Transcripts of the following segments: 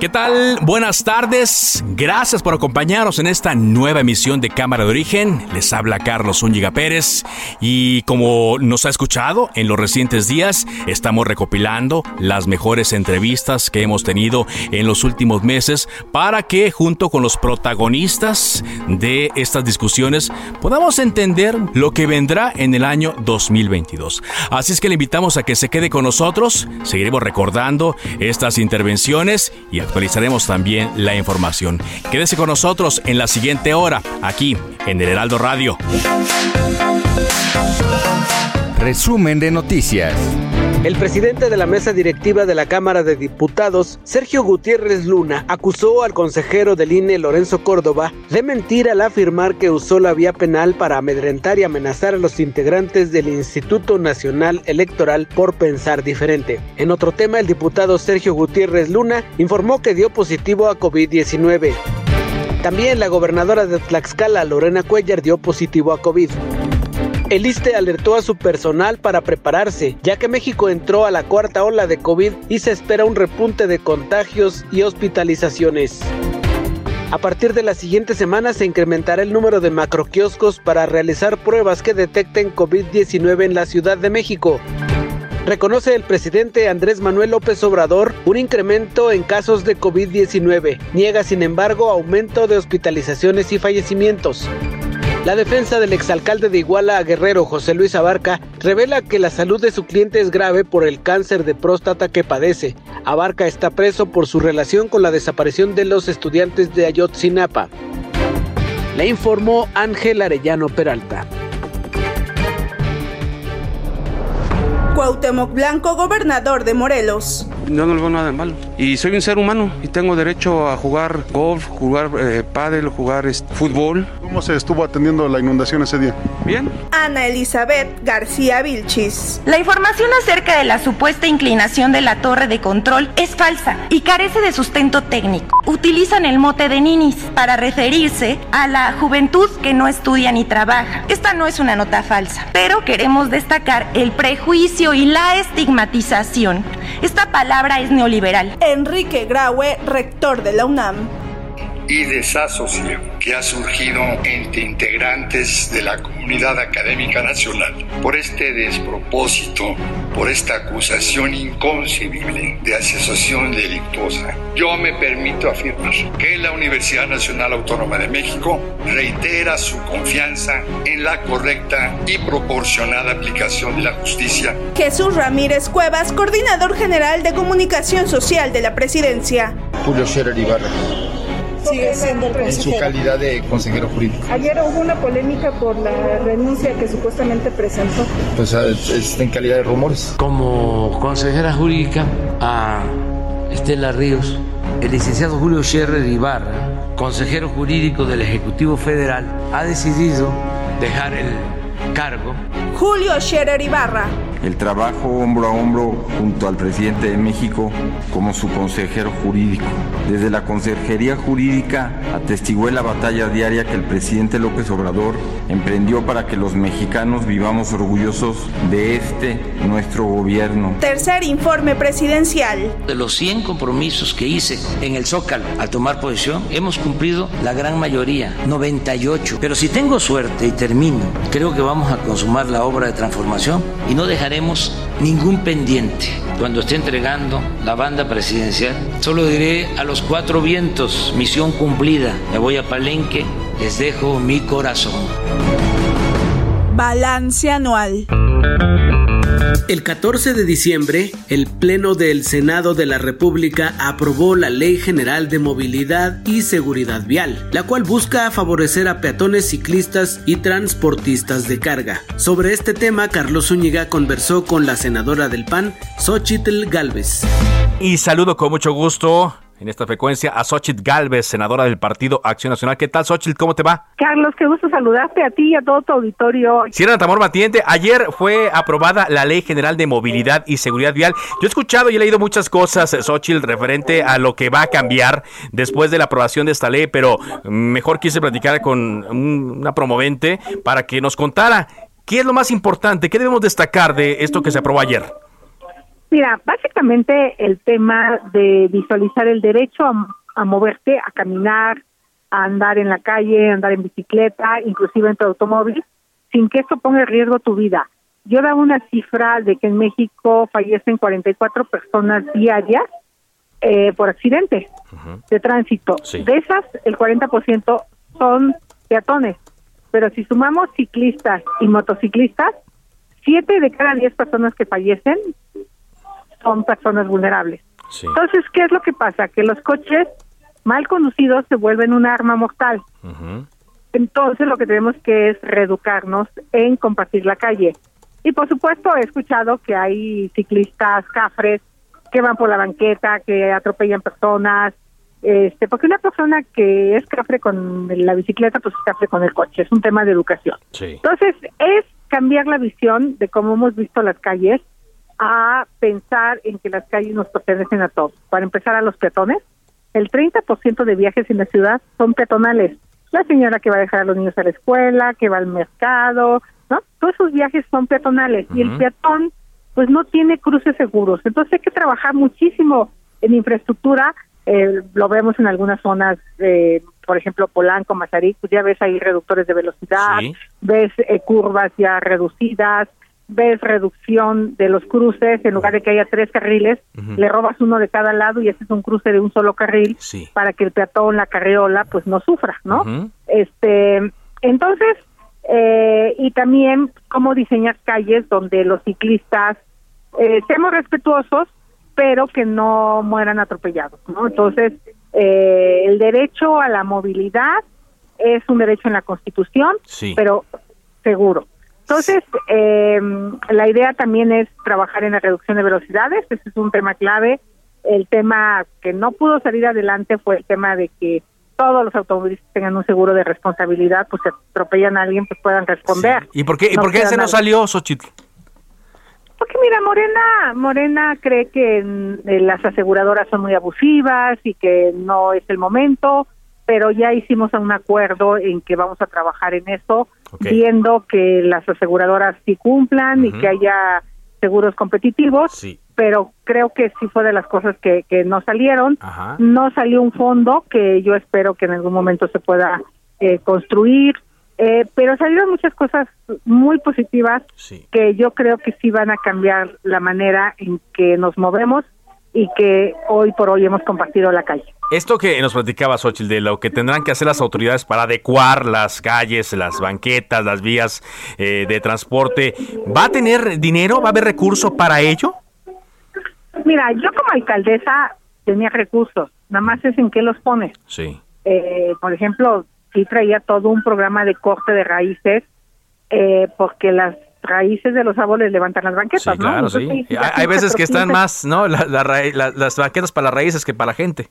¿Qué tal? Buenas tardes. Gracias por acompañarnos en esta nueva emisión de Cámara de Origen. Les habla Carlos Zúñiga Pérez y como nos ha escuchado en los recientes días, estamos recopilando las mejores entrevistas que hemos tenido en los últimos meses para que junto con los protagonistas de estas discusiones podamos entender lo que vendrá en el año 2022. Así es que le invitamos a que se quede con nosotros. Seguiremos recordando estas intervenciones y actualizaremos también la información. Quédese con nosotros en la siguiente hora, aquí en el Heraldo Radio. Resumen de noticias. El presidente de la mesa directiva de la Cámara de Diputados, Sergio Gutiérrez Luna, acusó al consejero del INE, Lorenzo Córdoba, de mentir al afirmar que usó la vía penal para amedrentar y amenazar a los integrantes del Instituto Nacional Electoral por pensar diferente. En otro tema, el diputado Sergio Gutiérrez Luna informó que dio positivo a COVID-19. También la gobernadora de Tlaxcala, Lorena Cuellar, dio positivo a COVID. El ISTE alertó a su personal para prepararse, ya que México entró a la cuarta ola de COVID y se espera un repunte de contagios y hospitalizaciones. A partir de la siguiente semana se incrementará el número de macroquioscos para realizar pruebas que detecten COVID-19 en la Ciudad de México. Reconoce el presidente Andrés Manuel López Obrador un incremento en casos de COVID-19. Niega, sin embargo, aumento de hospitalizaciones y fallecimientos. La defensa del exalcalde de Iguala Guerrero, José Luis Abarca, revela que la salud de su cliente es grave por el cáncer de próstata que padece. Abarca está preso por su relación con la desaparición de los estudiantes de Ayotzinapa. Le informó Ángel Arellano Peralta. Cuauhtémoc Blanco, gobernador de Morelos. Yo no le veo nada de malo. Y soy un ser humano y tengo derecho a jugar golf, jugar eh, pádel, jugar este, fútbol. ¿Cómo se estuvo atendiendo la inundación ese día? Bien. Ana Elizabeth García Vilchis. La información acerca de la supuesta inclinación de la torre de control es falsa y carece de sustento técnico. Utilizan el mote de ninis para referirse a la juventud que no estudia ni trabaja. Esta no es una nota falsa, pero queremos destacar el prejuicio y la estigmatización. Esta palabra es neoliberal. Enrique Graue, rector de la UNAM y desasosiego que ha surgido entre integrantes de la comunidad académica nacional por este despropósito, por esta acusación inconcebible de asociación delictuosa. Yo me permito afirmar que la Universidad Nacional Autónoma de México reitera su confianza en la correcta y proporcionada aplicación de la justicia. Jesús Ramírez Cuevas, coordinador general de comunicación social de la presidencia. Julio Scherer Ibarra sigue siendo el en su calidad de consejero jurídico. Ayer hubo una polémica por la renuncia que supuestamente presentó. Pues es en calidad de rumores. Como consejera jurídica a Estela Ríos, el licenciado Julio Scherrer Ibarra, consejero jurídico del Ejecutivo Federal, ha decidido dejar el cargo. Julio Scherer Ibarra. El trabajo hombro a hombro junto al presidente de México como su consejero jurídico. Desde la Consejería Jurídica atestigué la batalla diaria que el presidente López Obrador emprendió para que los mexicanos vivamos orgullosos de este nuestro gobierno. Tercer informe presidencial. De los 100 compromisos que hice en el Zócalo al tomar posesión, hemos cumplido la gran mayoría, 98. Pero si tengo suerte y termino, creo que vamos a consumar la obra de transformación y no dejaremos ningún pendiente. Cuando esté entregando la banda presidencial, solo diré a los cuatro vientos, misión cumplida, me voy a Palenque, les dejo mi corazón. Balance anual. El 14 de diciembre, el Pleno del Senado de la República aprobó la Ley General de Movilidad y Seguridad Vial, la cual busca favorecer a peatones, ciclistas y transportistas de carga. Sobre este tema, Carlos Zúñiga conversó con la senadora del PAN, Xochitl Galvez. Y saludo con mucho gusto en esta frecuencia a Xochitl Galvez, senadora del Partido Acción Nacional. ¿Qué tal, Xochitl? ¿Cómo te va? Carlos, qué gusto saludarte a ti y a todo tu auditorio. Sierra Tamor Matiente, ayer fue aprobada la Ley General de Movilidad y Seguridad Vial. Yo he escuchado y he leído muchas cosas, Xochitl, referente a lo que va a cambiar después de la aprobación de esta ley, pero mejor quise platicar con una promovente para que nos contara qué es lo más importante, qué debemos destacar de esto que se aprobó ayer. Mira, básicamente el tema de visualizar el derecho a, moverte, a caminar, a andar en la calle, a andar en bicicleta, inclusive en tu automóvil, sin que eso ponga en riesgo tu vida. Yo daba una cifra de que en México fallecen 44 personas diarias eh, por accidente de tránsito. De esas, el 40% son peatones. Pero si sumamos ciclistas y motociclistas, 7 de cada 10 personas que fallecen son personas vulnerables. Entonces, ¿qué es lo que pasa? Que los coches mal conducidos se vuelven un arma mortal. Entonces, lo que tenemos que es reeducarnos en compartir la calle. Y por supuesto, he escuchado que hay ciclistas cafres que van por la banqueta, que atropellan personas, este, porque una persona que es cafre con la bicicleta, pues es cafre con el coche, es un tema de educación. Entonces, es cambiar la visión de cómo hemos visto las calles a pensar en que las calles nos pertenecen a todos. Para empezar, a los peatones, el 30% de viajes en la ciudad son peatonales. La señora que va a dejar a los niños a la escuela, que va al mercado, ¿no? Todos esos viajes son peatonales y el peatón pues no tiene cruces seguros. Entonces hay que trabajar muchísimo en infraestructura. Eh, lo vemos en algunas zonas, eh, por ejemplo, Polanco, Mazarik, pues ya ves ahí reductores de velocidad, ves eh, curvas ya reducidas, ves reducción de los cruces, en lugar de que haya tres carriles, le robas uno de cada lado y ese es un cruce de un solo carril para que el peatón, la carriola, pues no sufra, ¿no? Este, entonces, eh, y también cómo diseñar calles donde los ciclistas eh, seamos respetuosos, pero que no mueran atropellados, ¿no? Entonces, eh, el derecho a la movilidad es un derecho en la Constitución, pero seguro. Entonces, eh, la idea también es trabajar en la reducción de velocidades, ese es un tema clave. El tema que no pudo salir adelante fue el tema de que todos los automovilistas tengan un seguro de responsabilidad, pues si atropellan a alguien, pues puedan responder. ¿Y por qué, ¿y por qué ese no salió, Xochitl? Porque mira, Morena, Morena cree que mm, las aseguradoras son muy abusivas y que no es el momento pero ya hicimos un acuerdo en que vamos a trabajar en eso, viendo que las aseguradoras sí cumplan y que haya seguros competitivos, pero creo que sí fue de las cosas que, que no salieron. No salió un fondo que yo espero que en algún momento se pueda eh, construir, eh, pero salieron muchas cosas muy positivas que yo creo que sí van a cambiar la manera en que nos movemos y que hoy por hoy hemos compartido la calle. Esto que nos platicaba Xochitl de lo que tendrán que hacer las autoridades para adecuar las calles, las banquetas, las vías eh, de transporte, ¿va a tener dinero? ¿Va a haber recursos para ello? Mira, yo como alcaldesa tenía recursos, nada más es en qué los pones. Sí. Eh, por ejemplo, sí traía todo un programa de corte de raíces, eh, porque las raíces de los árboles levantan las banquetas, claro, ¿no? sí. Hay, veces que están más, ¿no? las banquetas para las raíces que para la gente.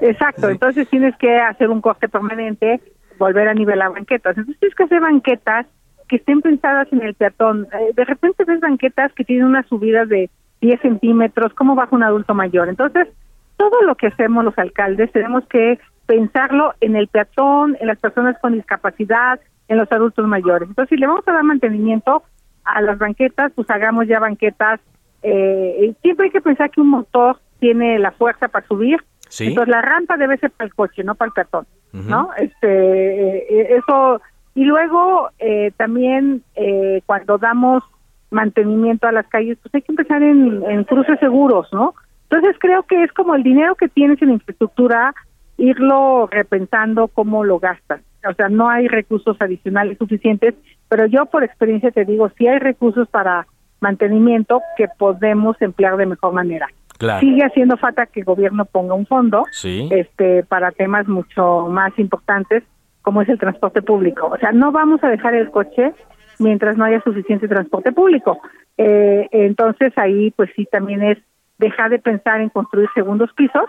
Exacto, entonces tienes que hacer un corte permanente, volver a nivelar banquetas. Entonces tienes que hacer banquetas que estén pensadas en el peatón. Eh, de repente ves banquetas que tienen una subida de 10 centímetros, ¿cómo baja un adulto mayor? Entonces, todo lo que hacemos los alcaldes tenemos que pensarlo en el peatón, en las personas con discapacidad, en los adultos mayores. Entonces, si le vamos a dar mantenimiento, a las banquetas, pues hagamos ya banquetas. Eh, siempre hay que pensar que un motor tiene la fuerza para subir. Entonces la rampa debe ser para el coche, no para el peatón, ¿no? Este, eh, eso y luego eh, también eh, cuando damos mantenimiento a las calles, pues hay que empezar en, en cruces seguros, ¿no? Entonces creo que es como el dinero que tienes en infraestructura, irlo repensando cómo lo gastas. O sea, no hay recursos adicionales suficientes pero yo por experiencia te digo, si hay recursos para mantenimiento que podemos emplear de mejor manera. Sigue haciendo falta que el gobierno ponga un fondo este para temas mucho más importantes como es el transporte público. O sea, no vamos a dejar el coche mientras no haya suficiente transporte público. Eh, entonces ahí pues sí también es dejar de pensar en construir segundos pisos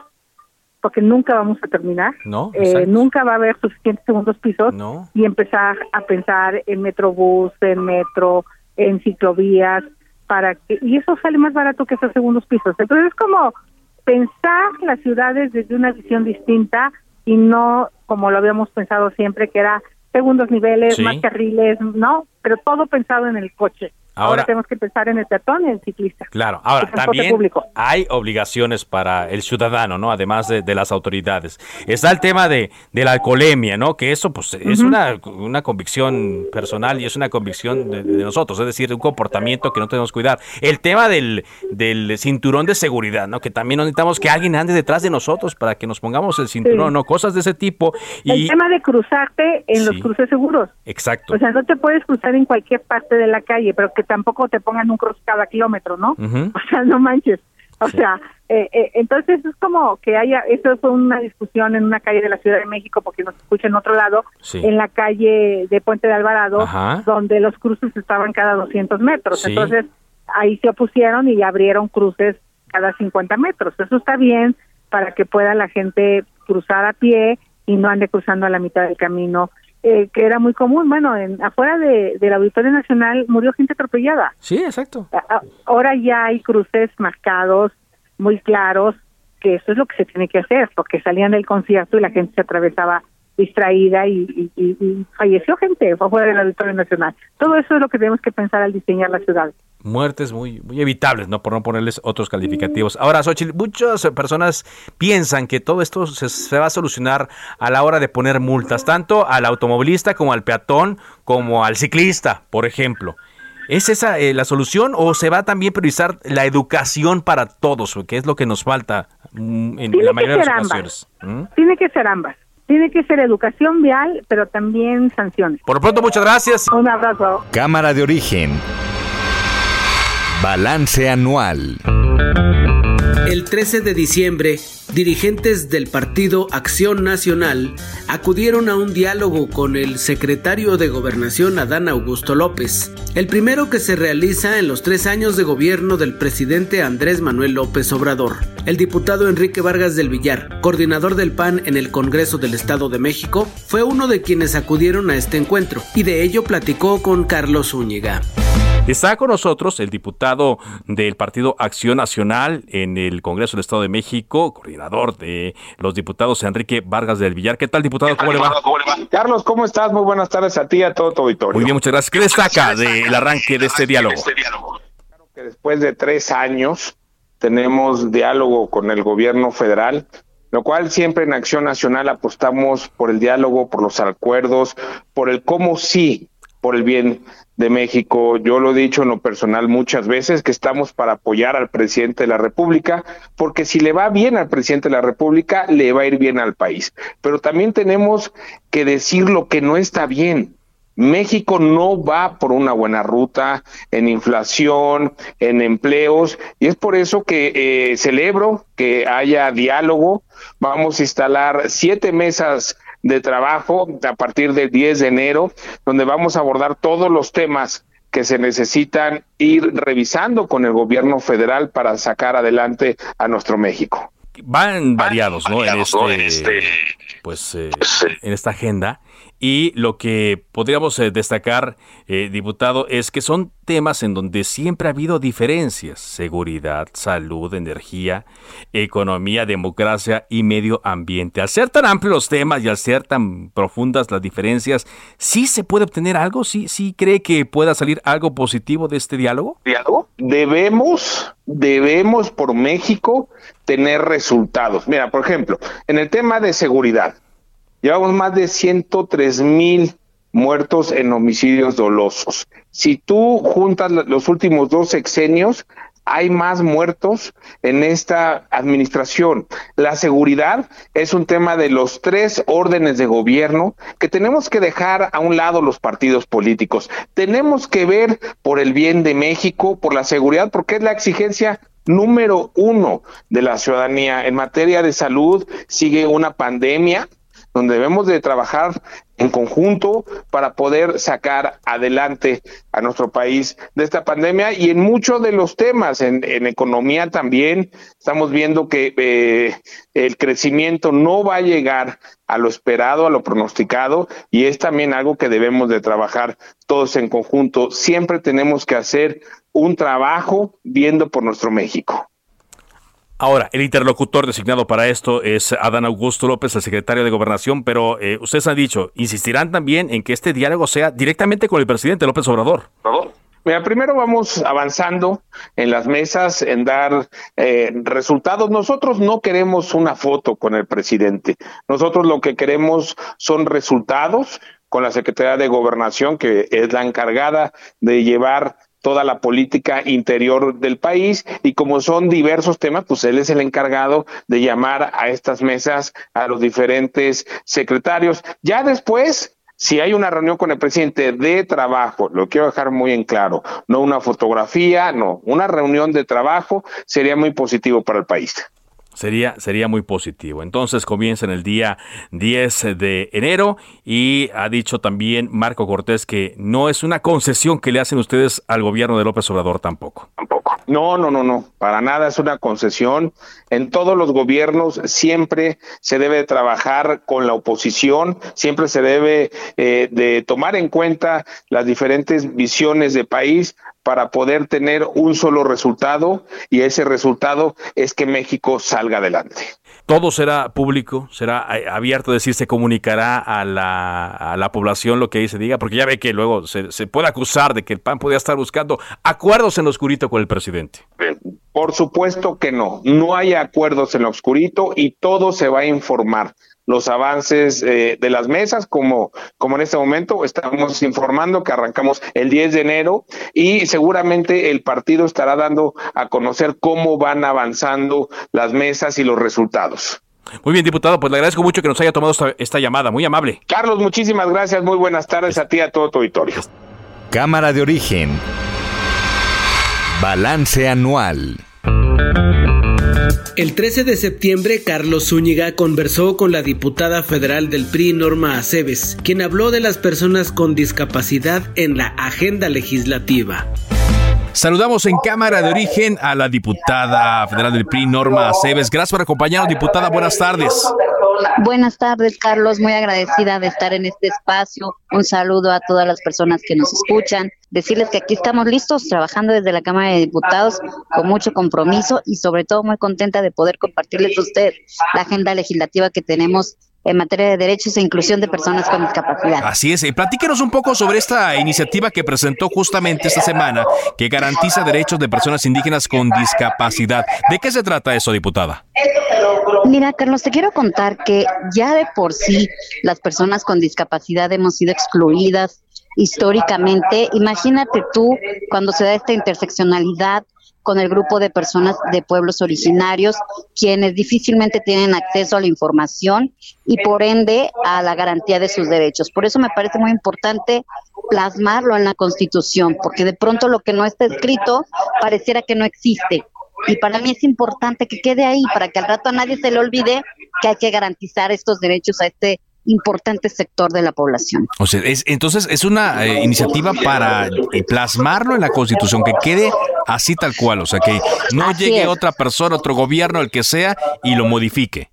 porque nunca vamos a terminar, no, eh, nunca va a haber suficientes segundos pisos y empezar a pensar en metrobús, en metro, en ciclovías, para que y eso sale más barato que esos segundos pisos. Entonces es como pensar las ciudades desde una visión distinta y no como lo habíamos pensado siempre que era segundos niveles, más carriles, no, pero todo pensado en el coche. Ahora, tenemos que pensar en el peatón y el ciclista. Claro, ahora también hay obligaciones para el ciudadano, ¿no? Además de, las autoridades. Está el tema de, de, la alcoholemia, ¿no? Que eso pues es una, una convicción personal y es una convicción de, nosotros, es decir, un comportamiento que no tenemos que cuidar. El tema del, del cinturón de seguridad, ¿no? Que también necesitamos que alguien ande detrás de nosotros para que nos pongamos el cinturón, ¿no? Cosas de ese tipo. Y... El tema de cruzarte en los cruces seguros. Exacto. O sea, no te puedes cruzar en cualquier parte de la calle, pero que tampoco te pongan un cruz cada kilómetro, ¿no? O sea, no manches. O sea, eh, eh, entonces es como que haya, eso fue una discusión en una calle de la Ciudad de México, porque nos escucha en otro lado, en la calle de Puente de Alvarado, donde los cruces estaban cada 200 metros. Entonces ahí se opusieron y abrieron cruces cada 50 metros. Eso está bien para que pueda la gente cruzar a pie y no ande cruzando a la mitad del camino eh, que era muy común. Bueno, en, afuera de, del Auditorio Nacional murió gente atropellada. Sí, exacto. ahora ya hay cruces marcados, muy claros, que eso es lo que se tiene que hacer, porque salían del concierto y la gente se atravesaba distraída y, falleció gente afuera del Auditorio Nacional. Todo eso es lo que tenemos que pensar al diseñar la ciudad muertes muy, muy evitables, ¿no? Por no ponerles otros calificativos. Ahora, Xochitl, muchas personas piensan que todo esto se, va a solucionar a la hora de poner multas, tanto al automovilista como al peatón, como al ciclista, por ejemplo. ¿Es esa eh, la solución o se va también a priorizar la educación para todos, que es lo que nos falta mm, en la mayoría de las ocasiones? ¿Mm? Tiene que ser ambas. Tiene que ser educación vial, pero también sanciones. Por lo pronto, muchas gracias. Un abrazo. Cámara de origen. Balance anual. El 13 de diciembre, dirigentes del partido Acción Nacional acudieron a un diálogo con el secretario de Gobernación Adán Augusto López, el primero que se realiza en los tres años de gobierno del presidente Andrés Manuel López Obrador. El diputado Enrique Vargas del Villar, coordinador del PAN en el Congreso del Estado de México, fue uno de quienes acudieron a este encuentro y de ello platicó con Carlos Zúñiga. Está con nosotros el diputado del Partido Acción Nacional en el Congreso del Estado de México, coordinador de los diputados Enrique Vargas del Villar. ¿Qué tal, diputado? ¿Cómo, le va? Carlos, ¿cómo estás? Muy buenas tardes a ti y a todo tu auditorio. Muy bien, muchas gracias. ¿Qué destaca del arranque de este diálogo? Claro que después de tres años tenemos diálogo con el gobierno federal lo cual siempre en Acción Nacional apostamos por el diálogo, por los acuerdos, por el cómo sí, por el bien de México. Yo lo he dicho en lo personal muchas veces que estamos para apoyar al presidente de la República, porque si le va bien al presidente de la República, le va a ir bien al país. Pero también tenemos que decir lo que no está bien. México no va por una buena ruta en inflación, en empleos, y es por eso que eh, celebro que haya diálogo. Vamos a instalar siete mesas de trabajo a partir del 10 de enero, donde vamos a abordar todos los temas que se necesitan ir revisando con el gobierno federal para sacar adelante a nuestro México. Van variados, ¿no? En este, este pues, eh, en esta agenda. Y lo que podríamos eh, destacar, eh, diputado, es que son temas en donde siempre ha habido diferencias. Seguridad, salud, energía, economía, democracia y medio ambiente. Al ser tan amplios los temas y al ser tan profundas las diferencias, ¿sí se puede obtener algo? ¿Sí, sí cree que pueda salir algo positivo de este diálogo? ¿Diálogo? Debemos, debemos por México tener resultados. Mira, por ejemplo, en el tema de seguridad Llevamos más de 103 mil muertos en homicidios dolosos. Si tú juntas los últimos dos sexenios, hay más muertos en esta administración. La seguridad es un tema de los tres órdenes de gobierno que tenemos que dejar a un lado los partidos políticos. Tenemos que ver por el bien de México, por la seguridad, porque es la exigencia número uno de la ciudadanía. En materia de salud sigue una pandemia donde debemos de trabajar en conjunto para poder sacar adelante a nuestro país de esta pandemia y en muchos de los temas, en, economía también, estamos viendo que eh, el crecimiento no va a llegar a lo esperado, a lo pronosticado y es también algo que debemos de trabajar todos en conjunto. Siempre tenemos que hacer un trabajo viendo por nuestro México. Ahora, el interlocutor designado para esto es Adán Augusto López, el secretario de Gobernación, pero eh, ustedes han dicho, insistirán también en que este diálogo sea directamente con el presidente López Obrador. Mira, primero vamos avanzando en las mesas, en dar eh, resultados. Nosotros no queremos una foto con el presidente. Nosotros lo que queremos son resultados con la Secretaría de Gobernación, que es la encargada de llevar toda la política interior del país y como son diversos temas, pues él es el encargado de llamar a estas mesas a los diferentes secretarios. Ya después, si hay una reunión con el presidente de trabajo, lo quiero dejar muy en claro, no una fotografía, no, una reunión de trabajo sería muy positivo para el país. Sería, sería muy positivo. Entonces comienza en el día 10 de enero y ha dicho también Marco Cortés que no es una concesión que le hacen ustedes al gobierno de López Obrador tampoco. Tampoco. No, no, no, no. Para nada es una concesión. En todos los gobiernos siempre se debe trabajar con la oposición, siempre se debe eh, de tomar en cuenta las diferentes visiones de país para poder tener un solo resultado y ese resultado es que México salga adelante. Todo será público, será eh, abierto, es decir, se comunicará a la, a la población lo que ahí se diga, porque ya ve que luego se, se puede acusar de que el PAN podía estar buscando acuerdos en lo oscurito con el presidente. Por supuesto que no, no hay acuerdos en lo oscurito y todo se va a informar los avances eh, de las mesas, como, como en este momento estamos informando que arrancamos el 10 de enero y seguramente el partido estará dando a conocer cómo van avanzando las mesas y los resultados. Muy bien, diputado, pues le agradezco mucho que nos haya tomado esta, esta llamada, muy amable. Carlos, muchísimas gracias, muy buenas tardes a ti y a todo tu auditorio. Cámara de origen. Balance anual. El 13 de septiembre, Carlos Zúñiga conversó con la diputada federal del PRI, Norma Aceves, quien habló de las personas con discapacidad en la agenda legislativa. Saludamos en Cámara de Origen a la diputada federal del PRI, Norma Aceves. Gracias por acompañarnos, diputada. Buenas tardes. Buenas tardes, Carlos. Muy agradecida de estar en este espacio. Un saludo a todas las personas que nos escuchan. Decirles que aquí estamos listos, trabajando desde la Cámara de Diputados con mucho compromiso y sobre todo muy contenta de poder compartirles a usted la agenda legislativa que tenemos en materia de derechos e inclusión de personas con discapacidad. Así es, y platíquenos un poco sobre esta iniciativa que presentó justamente esta semana, que garantiza derechos de personas indígenas con discapacidad. ¿De qué se trata eso, diputada? Mira, Carlos, te quiero contar que ya de por sí las personas con discapacidad hemos sido excluidas históricamente. Imagínate tú cuando se da esta interseccionalidad con el grupo de personas de pueblos originarios, quienes difícilmente tienen acceso a la información y por ende a la garantía de sus derechos. Por eso me parece muy importante plasmarlo en la Constitución, porque de pronto lo que no está escrito pareciera que no existe. Y para mí es importante que quede ahí, para que al rato a nadie se le olvide que hay que garantizar estos derechos a este importante sector de la población. O sea, es, entonces es una eh, iniciativa para eh, plasmarlo en la Constitución, que quede así tal cual, o sea, que no llegue otra persona, otro gobierno, el que sea, y lo modifique.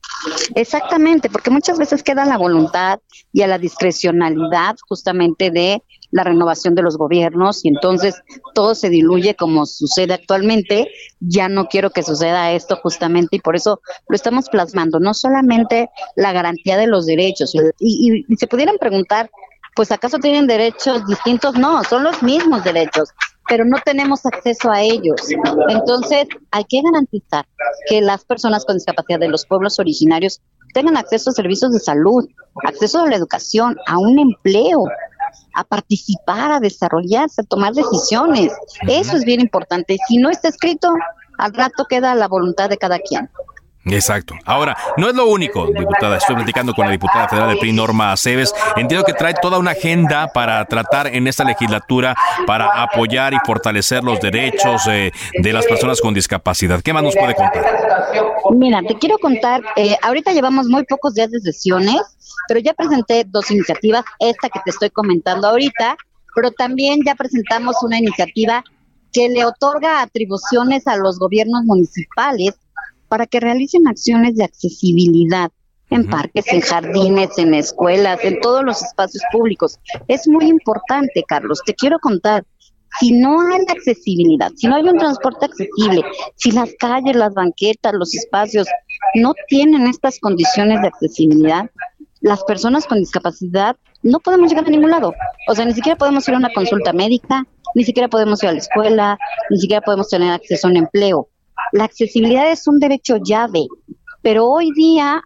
Exactamente, porque muchas veces queda la voluntad y a la discrecionalidad justamente de la renovación de los gobiernos y entonces todo se diluye como sucede actualmente. Ya no quiero que suceda esto justamente y por eso lo estamos plasmando, no solamente la garantía de los derechos. Y, y se pudieran preguntar, pues acaso tienen derechos distintos? No, son los mismos derechos pero no tenemos acceso a ellos. Entonces, hay que garantizar que las personas con discapacidad de los pueblos originarios tengan acceso a servicios de salud, acceso a la educación, a un empleo, a participar, a desarrollarse, a tomar decisiones. Eso es bien importante. Si no está escrito, al rato queda la voluntad de cada quien. Exacto. Ahora, no es lo único, diputada. Estoy platicando con la diputada federal del PRI, Norma Aceves. Entiendo que trae toda una agenda para tratar en esta legislatura para apoyar y fortalecer los derechos eh, de las personas con discapacidad. ¿Qué más nos puede contar? Mira, te quiero contar, eh, ahorita llevamos muy pocos días de sesiones, pero ya presenté dos iniciativas, esta que te estoy comentando ahorita, pero también ya presentamos una iniciativa que le otorga atribuciones a los gobiernos municipales para que realicen acciones de accesibilidad en parques, en jardines, en escuelas, en todos los espacios públicos. Es muy importante, Carlos. Te quiero contar, si no hay accesibilidad, si no hay un transporte accesible, si las calles, las banquetas, los espacios no tienen estas condiciones de accesibilidad, las personas con discapacidad no podemos llegar a ningún lado. O sea, ni siquiera podemos ir a una consulta médica, ni siquiera podemos ir a la escuela, ni siquiera podemos tener acceso a un empleo. La accesibilidad es un derecho llave, pero hoy día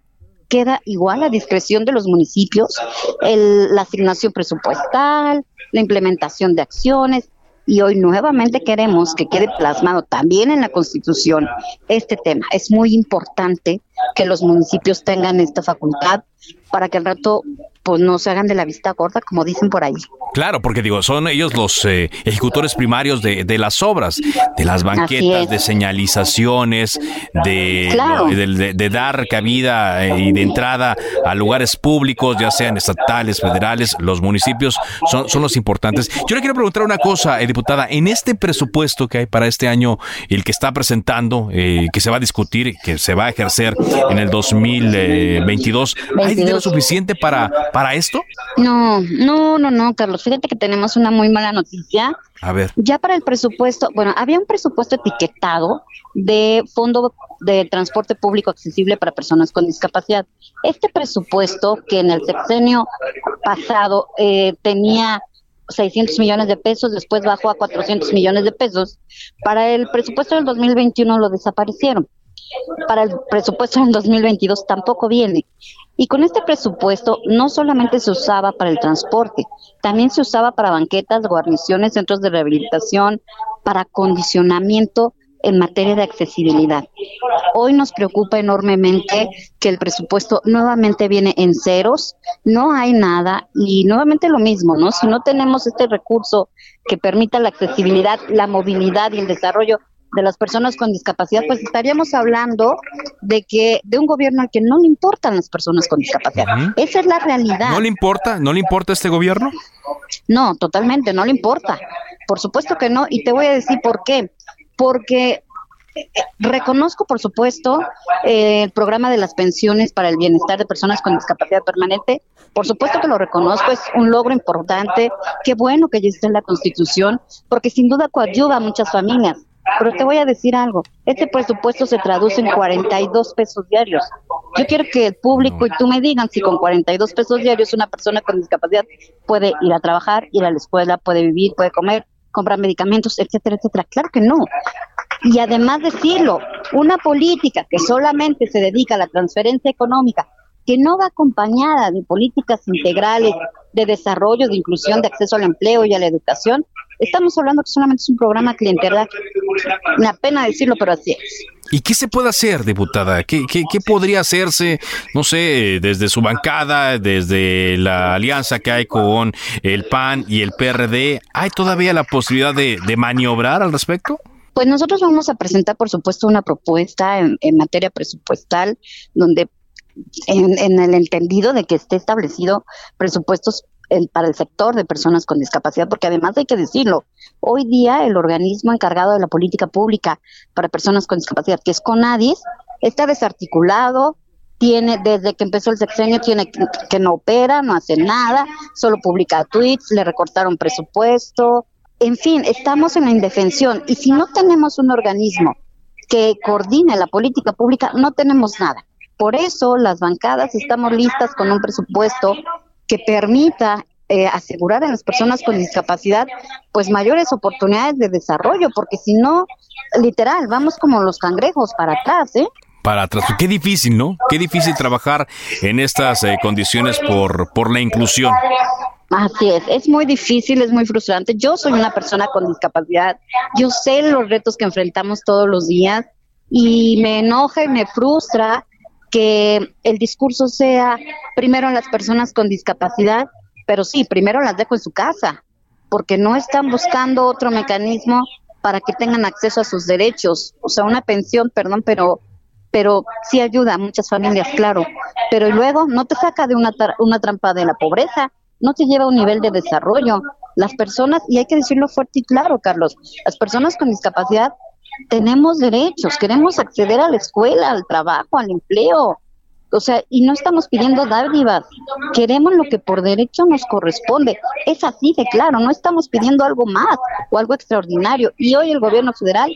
queda igual a discreción de los municipios la asignación presupuestal, la implementación de acciones y hoy nuevamente queremos que quede plasmado también en la Constitución este tema. Es muy importante que los municipios tengan esta facultad para que al rato pues no se hagan de la vista gorda, como dicen por ahí. Claro, porque digo, son ellos los eh, ejecutores primarios de, de, las obras, de las banquetas, de señalizaciones, de, de, dar cabida eh, y de entrada a lugares públicos, ya sean estatales, federales, los municipios, son, son los importantes. Yo le quiero preguntar una cosa, eh, diputada, en este presupuesto que hay para este año, el que está presentando, que se va a discutir, que se va a ejercer en el 2022, ¿hay dinero suficiente para para esto? No, no, no, no, Carlos. Fíjate que tenemos una muy mala noticia. A ver. Ya para el presupuesto, bueno, había un presupuesto etiquetado de Fondo de Transporte Público Accesible para Personas con Discapacidad. Este presupuesto, que en el sexenio pasado eh, tenía 600 millones de pesos, después bajó a 400 millones de pesos, para el presupuesto del 2021 lo desaparecieron para el presupuesto en 2022 tampoco viene. Y con este presupuesto no solamente se usaba para el transporte, también se usaba para banquetas, guarniciones, centros de rehabilitación, para condicionamiento en materia de accesibilidad. Hoy nos preocupa enormemente que el presupuesto nuevamente viene en ceros, no hay nada y nuevamente lo mismo, ¿no? Si no tenemos este recurso que permita la accesibilidad, la movilidad y el desarrollo de las personas con discapacidad, pues estaríamos hablando de que de un gobierno al que no le importan las personas con discapacidad. Esa es la realidad. ¿No le importa? ¿No le importa este gobierno? No, totalmente, no le importa. Por supuesto que no, y te voy a decir por qué. Porque eh, reconozco, por supuesto, eh, el programa de las pensiones para el bienestar de personas con discapacidad permanente. Por supuesto que lo reconozco, es un logro importante. Qué bueno que ya esté en la Constitución, porque sin duda coadyuva a muchas familias. Pero te voy a decir algo, este presupuesto se traduce en 42 pesos diarios. Yo quiero que el público y tú me digan si con 42 pesos diarios una persona con discapacidad puede ir a trabajar, ir a la escuela, puede vivir, puede comer, comprar medicamentos, etcétera, etcétera. Claro que no. Y además decirlo, una política que solamente se dedica a la transferencia económica, que no va acompañada de políticas integrales de desarrollo, de inclusión, de acceso al empleo y a la educación, Estamos hablando que solamente es un programa clientelar. Una pena decirlo, pero así es. ¿Y qué se puede hacer, diputada? ¿Qué, qué, podría hacerse, no sé, desde su bancada, desde la alianza que hay con el PAN y el PRD? ¿Hay todavía la posibilidad de, maniobrar al respecto? Pues nosotros vamos a presentar, por supuesto, una propuesta en, materia presupuestal donde en, en, el entendido de que esté establecido presupuestos para el sector de personas con discapacidad, porque además hay que decirlo, hoy día el organismo encargado de la política pública para personas con discapacidad, que es CONADIS, está desarticulado, tiene desde que empezó el sexenio tiene que, no opera, no hace nada, solo publica tweets, le recortaron presupuesto, en fin, estamos en la indefensión y si no tenemos un organismo que coordine la política pública, no tenemos nada. Por eso las bancadas estamos listas con un presupuesto que permita eh, asegurar a las personas con discapacidad pues mayores oportunidades de desarrollo, porque si no, literal, vamos como los cangrejos para atrás, ¿eh? Para atrás. Qué difícil, ¿no? Qué difícil trabajar en estas eh, condiciones por, por la inclusión. Así es, es muy difícil, es muy frustrante. Yo soy una persona con discapacidad, yo sé los retos que enfrentamos todos los días y me enoja y me frustra que el discurso sea primero las personas con discapacidad, pero sí, primero las dejo en su casa, porque no están buscando otro mecanismo para que tengan acceso a sus derechos, o sea, una pensión, perdón, pero pero sí ayuda a muchas familias, claro, pero luego no te saca de una, una trampa de la pobreza, no te lleva a un nivel de desarrollo. Las personas, y hay que decirlo fuerte y claro, Carlos, las personas con discapacidad tenemos derechos, queremos acceder a la escuela, al trabajo, al empleo, o sea, y no estamos pidiendo dádivas, queremos lo que por derecho nos corresponde. Es así de claro, no estamos pidiendo algo más o algo extraordinario. Y hoy el gobierno federal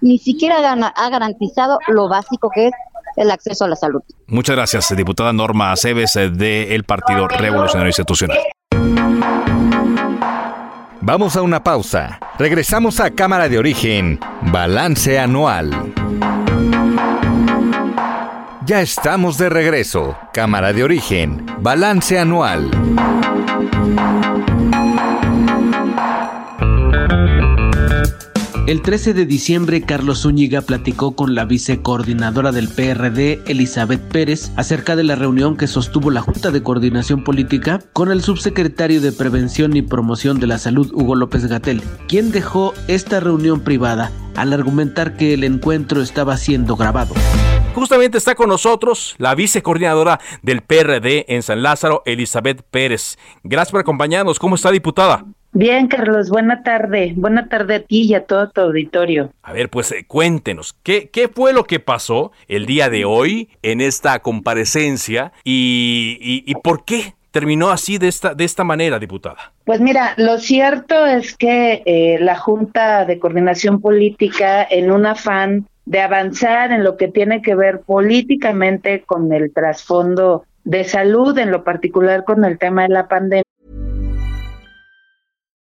ni siquiera ha garantizado lo básico que es el acceso a la salud. Muchas gracias, diputada Norma Aceves eh, del Partido Revolucionario Institucional. Vamos a una pausa. Regresamos a Cámara de Origen, Balance Anual. Ya estamos de regreso. Cámara de Origen, Balance Anual. El 13 de diciembre, Carlos Zúñiga platicó con la vicecoordinadora del PRD, Elizabeth Pérez, acerca de la reunión que sostuvo la Junta de Coordinación Política con el subsecretario de Prevención y Promoción de la Salud, Hugo López Gatel, quien dejó esta reunión privada al argumentar que el encuentro estaba siendo grabado. Justamente está con nosotros la vicecoordinadora del PRD en San Lázaro, Elizabeth Pérez. Gracias por acompañarnos. ¿Cómo está, diputada? Bien, Carlos, buena tarde. Buena tarde a ti y a todo tu auditorio. A ver, pues eh, cuéntenos, ¿qué, ¿qué fue lo que pasó el día de hoy en esta comparecencia y, y, por qué terminó así de esta, de esta manera, diputada? Pues mira, lo cierto es que eh, la Junta de Coordinación Política, en un afán de avanzar en lo que tiene que ver políticamente con el trasfondo de salud, en lo particular con el tema de la pandemia,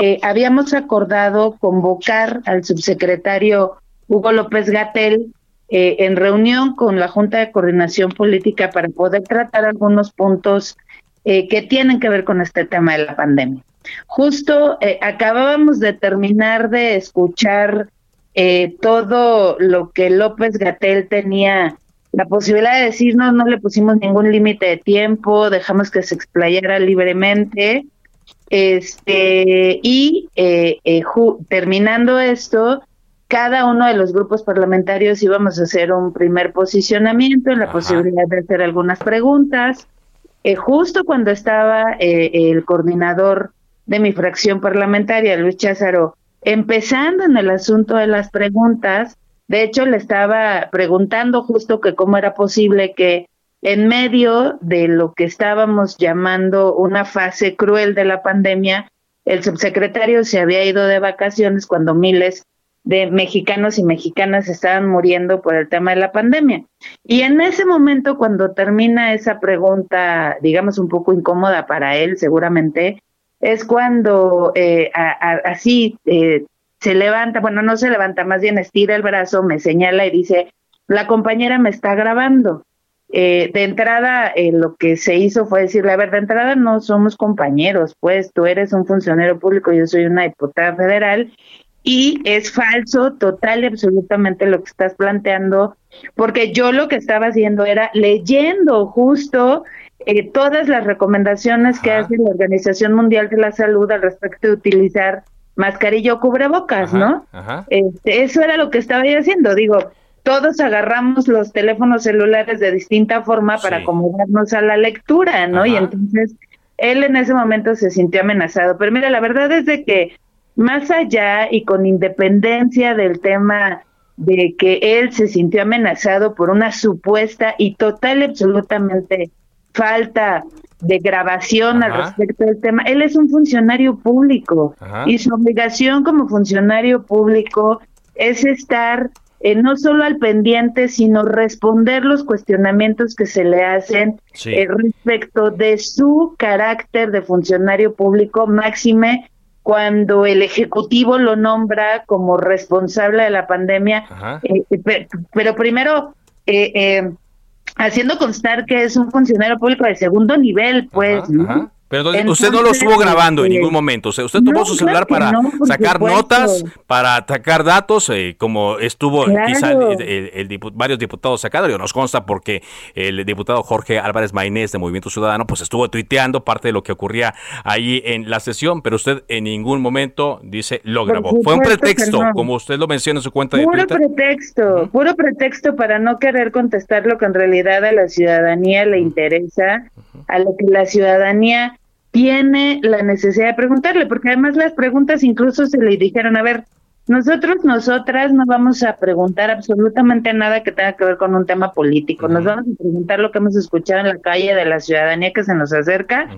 Eh, habíamos acordado convocar al subsecretario Hugo López Gatel eh, en reunión con la Junta de Coordinación Política para poder tratar algunos puntos eh, que tienen que ver con este tema de la pandemia. Justo acabábamos de terminar de escuchar todo lo que López Gatel tenía la posibilidad de decirnos, no le pusimos ningún límite de tiempo, dejamos que se explayara libremente este, y eh, eh, terminando esto, cada uno de los grupos parlamentarios íbamos a hacer un primer posicionamiento, la posibilidad de hacer algunas preguntas. Eh, justo cuando estaba el coordinador de mi fracción parlamentaria, Luis Cházaro, empezando en el asunto de las preguntas, de hecho le estaba preguntando justo que cómo era posible que en medio de lo que estábamos llamando una fase cruel de la pandemia, el subsecretario se había ido de vacaciones cuando miles de mexicanos y mexicanas estaban muriendo por el tema de la pandemia. Y en ese momento, cuando termina esa pregunta, digamos un poco incómoda para él, seguramente, es cuando eh, así eh, se levanta, bueno, no se levanta, más bien estira el brazo, me señala y dice, la compañera me está grabando. Eh, de entrada, eh, lo que se hizo fue decirle, a ver, de entrada no somos compañeros, pues tú eres un funcionario público, yo soy una diputada federal, y es falso total y absolutamente lo que estás planteando, porque yo lo que estaba haciendo era leyendo justo eh, todas las recomendaciones que hace la Organización Mundial de la Salud al respecto de utilizar mascarilla o cubrebocas, ¿no? Este, eso era lo que estaba yo haciendo. Digo, todos agarramos los teléfonos celulares de distinta forma para acomodarnos a la lectura, ¿no? Y entonces él en ese momento se sintió amenazado. Pero mira, la verdad es de que más allá y con independencia del tema de que él se sintió amenazado por una supuesta y total y absolutamente falta de grabación al respecto del tema. Él es un funcionario público y su obligación como funcionario público es estar eh, no solo al pendiente, sino responder los cuestionamientos que se le hacen eh, respecto de su carácter de funcionario público, máxime cuando el Ejecutivo lo nombra como responsable de la pandemia. Eh, pero, primero, haciendo constar que es un funcionario público de segundo nivel, pues, pero usted no lo estuvo grabando en ningún momento. O sea, usted tomó su celular para sacar notas, para atacar datos, eh, como estuvo quizá el, varios diputados sacados. Nos consta porque el diputado Jorge Álvarez Maynés de Movimiento Ciudadano pues estuvo tuiteando parte de lo que ocurría ahí en la sesión, pero usted en ningún momento dice lo grabó. Fue un pretexto, como usted lo menciona en su cuenta de Twitter. Puro pretexto, puro pretexto para no querer contestar lo que en realidad a la ciudadanía le interesa, a lo que la ciudadanía tiene la necesidad de preguntarle, porque además las preguntas incluso se le dijeron, a ver, nosotros, nosotras no vamos a preguntar absolutamente nada que tenga que ver con un tema político, nos vamos a preguntar lo que hemos escuchado en la calle de la ciudadanía que se nos acerca,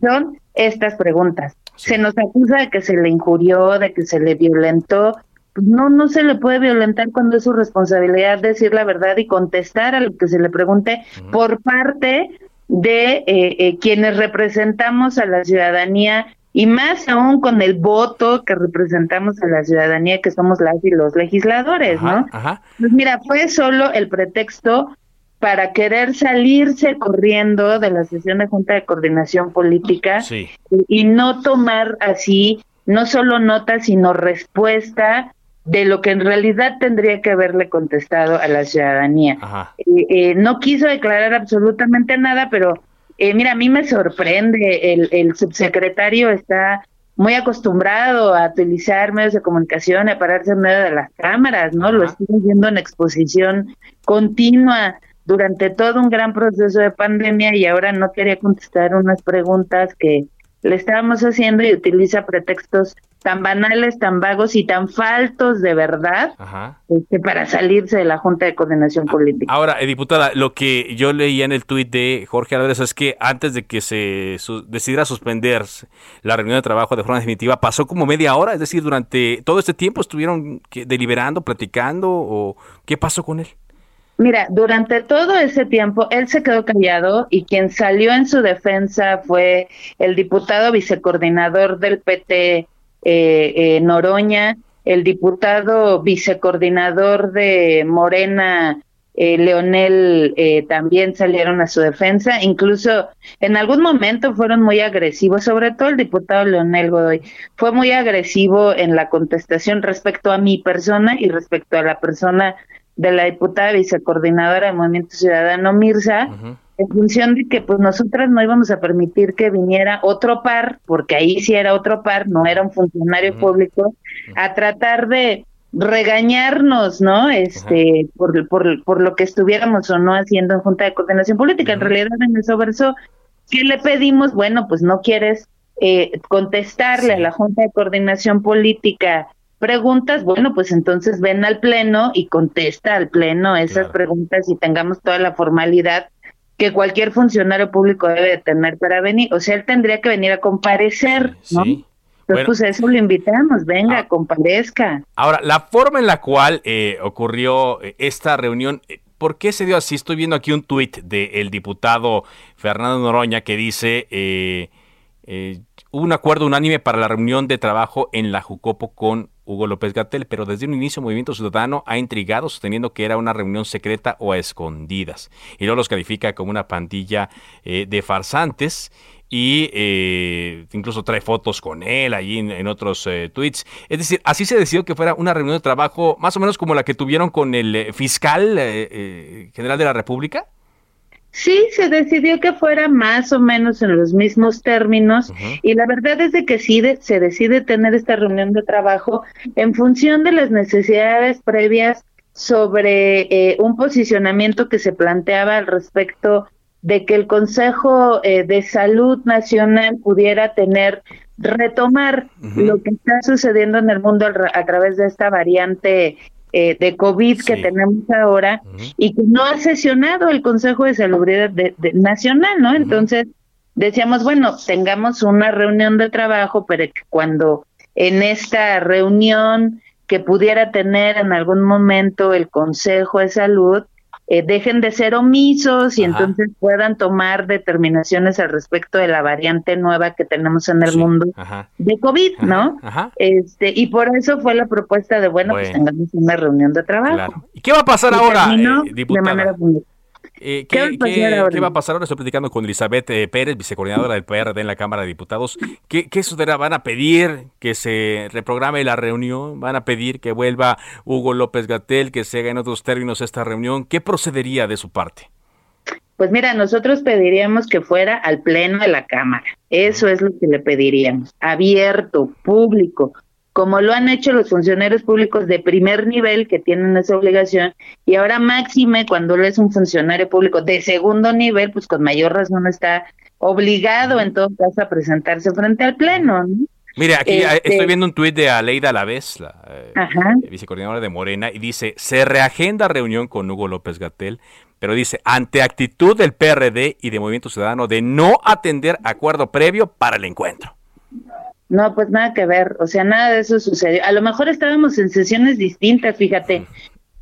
son estas preguntas. Se nos acusa de que se le injurió, de que se le violentó, pues no, no se le puede violentar cuando es su responsabilidad decir la verdad y contestar a lo que se le pregunte por parte de eh, eh, quienes representamos a la ciudadanía y más aún con el voto que representamos a la ciudadanía que somos las y los legisladores, ¿no? Pues mira, fue solo el pretexto para querer salirse corriendo de la sesión de Junta de Coordinación Política y, no tomar así no solo nota, sino respuesta de lo que en realidad tendría que haberle contestado a la ciudadanía. Eh, eh, no quiso declarar absolutamente nada, pero eh, mira, a mí me sorprende, el, el, subsecretario está muy acostumbrado a utilizar medios de comunicación, a pararse en medio de las cámaras, ¿no? Lo estoy viendo en exposición continua durante todo un gran proceso de pandemia y ahora no quería contestar unas preguntas que le estábamos haciendo y utiliza pretextos tan banales, tan vagos y tan faltos de verdad este, para salirse de la Junta de Coordinación Política. Ahora, eh, diputada, lo que yo leía en el tuit de Jorge Álvarez es que antes de que se decidiera suspender la reunión de trabajo de forma definitiva, pasó como media hora, es decir, durante todo este tiempo estuvieron deliberando, platicando, o ¿qué pasó con él? Mira, durante todo ese tiempo él se quedó callado y quien salió en su defensa fue el diputado vicecoordinador del PT, eh, eh, Noroña, el diputado vicecoordinador de Morena, eh, Leonel, también salieron a su defensa. Incluso en algún momento fueron muy agresivos, sobre todo el diputado Leonel Godoy. Fue muy agresivo en la contestación respecto a mi persona y respecto a la persona de la diputada vicecoordinadora del Movimiento Ciudadano Mirza en función de que pues nosotras no íbamos a permitir que viniera otro par, porque ahí sí era otro par, no era un funcionario público, a tratar de regañarnos, ¿no? Este, por, por, por lo que estuviéramos o no haciendo en Junta de Coordinación Política. En realidad, en eso verso, ¿qué le pedimos? Bueno, pues no quieres eh, contestarle a la Junta de Coordinación Política preguntas, bueno, pues entonces ven al Pleno y contesta al Pleno esas preguntas y tengamos toda la formalidad que cualquier funcionario público debe tener para venir. O sea, él tendría que venir a comparecer, ¿no? Sí. Entonces, pues eso lo invitamos, venga, ah. comparezca. Ahora, la forma en la cual eh, ocurrió eh, esta reunión, eh, ¿por qué se dio así? Estoy viendo aquí un tuit del diputado Fernando Noroña que dice, hubo un acuerdo unánime para la reunión de trabajo en la Jucopo con Hugo López Gatel, pero desde un inicio Movimiento Ciudadano ha intrigado sosteniendo que era una reunión secreta o a escondidas. Y luego los califica como una pandilla eh, de farsantes y eh, incluso trae fotos con él ahí en, otros eh, tweets. Es decir, así se decidió que fuera una reunión de trabajo más o menos como la que tuvieron con el fiscal general de la República. Sí, se decidió que fuera más o menos en los mismos términos y la verdad es de que sí se decide tener esta reunión de trabajo en función de las necesidades previas sobre eh, un posicionamiento que se planteaba al respecto de que el Consejo eh, de Salud Nacional pudiera tener, retomar lo que está sucediendo en el mundo a, través de esta variante eh, de COVID que tenemos ahora y que no ha sesionado el Consejo de Salud Nacional, ¿no? Entonces decíamos, bueno, tengamos una reunión de trabajo, pero que cuando en esta reunión que pudiera tener en algún momento el Consejo de Salud, eh, dejen de ser omisos y entonces puedan tomar determinaciones al respecto de la variante nueva que tenemos en el mundo de COVID, ¿no? Este y por eso fue la propuesta de bueno, pues tengamos una reunión de trabajo. ¿Y qué va a pasar ahora, eh, De manera eh, ¿qué, ¿qué, va a pasar ahora? Estoy platicando con Elizabeth eh, Pérez, vicecoordinadora del PRD en la Cámara de Diputados. ¿Qué, qué sucederá? ¿Van a pedir que se reprograme la reunión? ¿Van a pedir que vuelva Hugo López Gatel, que se haga en otros términos esta reunión? ¿Qué procedería de su parte? Pues mira, nosotros pediríamos que fuera al pleno de la Cámara. Eso es lo que le pediríamos. Abierto, público, como lo han hecho los funcionarios públicos de primer nivel que tienen esa obligación, y ahora máxime cuando él es un funcionario público de segundo nivel, pues con mayor razón está obligado en todo caso a presentarse frente al Pleno. Mire, aquí eh, estoy este viendo un tuit de Aleida Alavés, la eh, vicecoordinadora de Morena, y dice, se reagenda reunión con Hugo López Gatel, pero dice, ante actitud del PRD y de Movimiento Ciudadano de no atender acuerdo previo para el encuentro. No, pues nada que ver, o sea, nada de eso sucedió. A lo mejor estábamos en sesiones distintas, fíjate,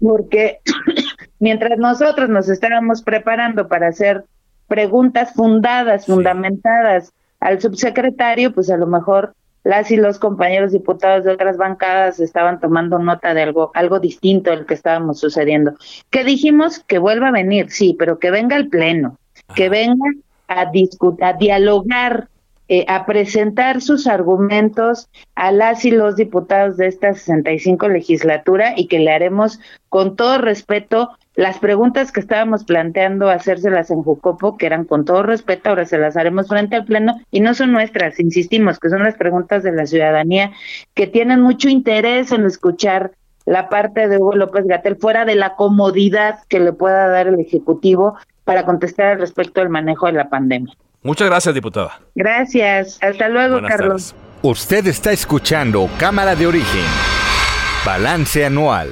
porque mientras nosotros nos estábamos preparando para hacer preguntas fundadas, fundamentadas al subsecretario, pues a lo mejor las y los compañeros diputados de otras bancadas estaban tomando nota de algo, algo distinto del que estábamos sucediendo. Que dijimos que vuelva a venir, sí, pero que venga al pleno, que venga a discutir, a dialogar eh, a presentar sus argumentos a las y los diputados de esta 65 legislatura y que le haremos con todo respeto las preguntas que estábamos planteando hacérselas en Jucopo, que eran con todo respeto, ahora se las haremos frente al Pleno y no son nuestras, insistimos, que son las preguntas de la ciudadanía que tienen mucho interés en escuchar la parte de Hugo López Gatel fuera de la comodidad que le pueda dar el Ejecutivo para contestar al respecto del manejo de la pandemia. Muchas gracias, diputada. Gracias. Hasta luego, Carlos. Usted está escuchando Cámara de Origen. Balance anual.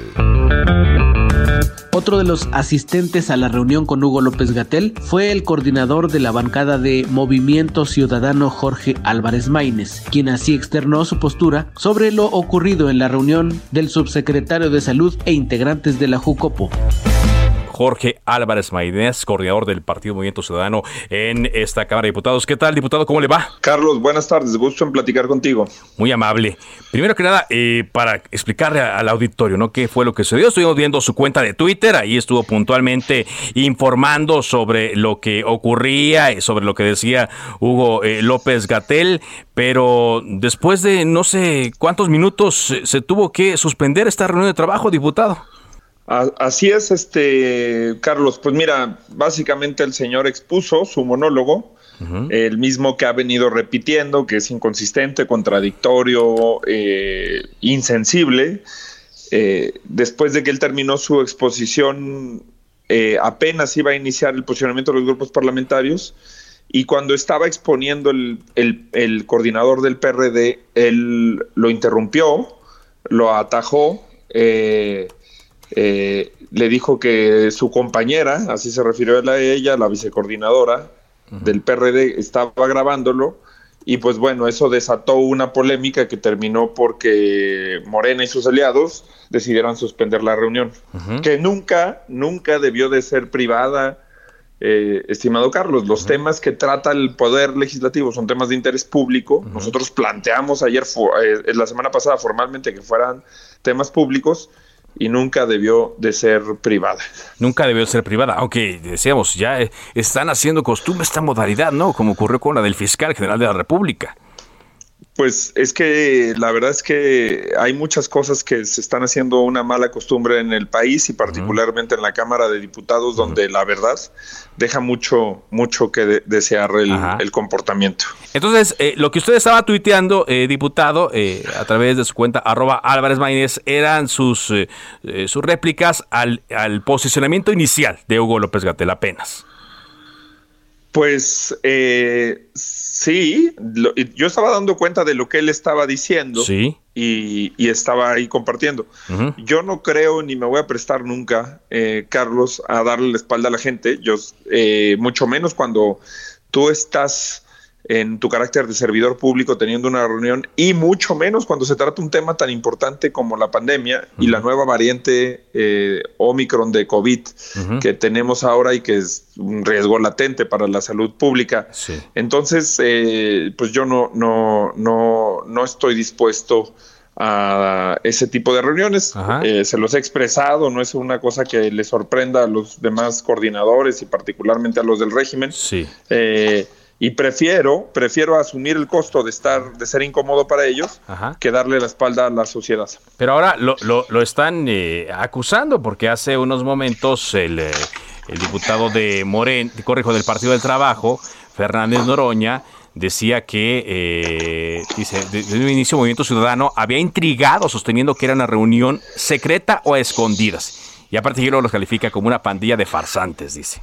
Otro de los asistentes a la reunión con Hugo López Gatel fue el coordinador de la bancada de Movimiento Ciudadano Jorge Álvarez Maínez, quien así externó su postura sobre lo ocurrido en la reunión del subsecretario de Salud e integrantes de la JUCOPO. Jorge Álvarez Maidés, coordinador del Partido Movimiento Ciudadano en esta Cámara de Diputados. ¿Qué tal, diputado? ¿Cómo le va? Carlos, buenas tardes. Gusto en platicar contigo. Muy amable. Primero que nada, eh, para explicarle al auditorio, ¿no? ¿Qué fue lo que sucedió? Estuvimos viendo su cuenta de Twitter. Ahí estuvo puntualmente informando sobre lo que ocurría, y sobre lo que decía Hugo eh, López Gatel. Pero después de no sé cuántos minutos se tuvo que suspender esta reunión de trabajo, diputado. Así es, este Carlos. Pues mira, básicamente el señor expuso su monólogo, el mismo que ha venido repitiendo, que es inconsistente, contradictorio, eh, insensible. Eh, después de que él terminó su exposición, eh, apenas iba a iniciar el posicionamiento de los grupos parlamentarios. Y cuando estaba exponiendo el, el coordinador del PRD, él lo interrumpió, lo atajó. Eh, eh, le dijo que su compañera, así se refirió a ella, la vicecoordinadora del PRD, estaba grabándolo y pues bueno, eso desató una polémica que terminó porque Morena y sus aliados decidieron suspender la reunión, que nunca, nunca debió de ser privada. Eh, estimado Carlos, los temas que trata el Poder Legislativo son temas de interés público. Nosotros planteamos ayer, eh, la semana pasada, formalmente que fueran temas públicos y nunca debió de ser privada. Nunca debió ser privada, aunque decíamos, ya eh, están haciendo costumbre esta modalidad, ¿no? Como ocurrió con la del fiscal general de la República. Pues es que la verdad es que hay muchas cosas que se están haciendo una mala costumbre en el país y particularmente en la Cámara de Diputados, donde la verdad deja mucho, mucho que desear el, comportamiento. Entonces, eh, lo que usted estaba tuiteando, eh, diputado, eh, a través de su cuenta arroba Álvarez Maínez, eran sus, sus réplicas al, al posicionamiento inicial de Hugo López Gatel apenas. Pues eh, sí, yo estaba dando cuenta de lo que él estaba diciendo sí. y, estaba ahí compartiendo. Yo no creo ni me voy a prestar nunca, eh, Carlos, a darle la espalda a la gente. Yo, eh, mucho menos cuando tú estás en tu carácter de servidor público teniendo una reunión y mucho menos cuando se trata un tema tan importante como la pandemia y la nueva variante eh, Omicron de COVID que tenemos ahora y que es un riesgo latente para la salud pública. Entonces, eh, pues yo no, no, no, no estoy dispuesto a ese tipo de reuniones. Eh, se los he expresado, no es una cosa que le sorprenda a los demás coordinadores y particularmente a los del régimen. Sí y prefiero, prefiero asumir el costo de estar, de ser incómodo para ellos, que darle la espalda a la sociedad. Pero ahora lo, lo, están eh, acusando porque hace unos momentos el, eh, el diputado de Morén, corrijo, del Partido del Trabajo, Fernández Noroña, decía que, eh, dice, desde un inicio Movimiento Ciudadano había intrigado sosteniendo que era una reunión secreta o a escondidas. Y aparte lo los califica como una pandilla de farsantes, dice.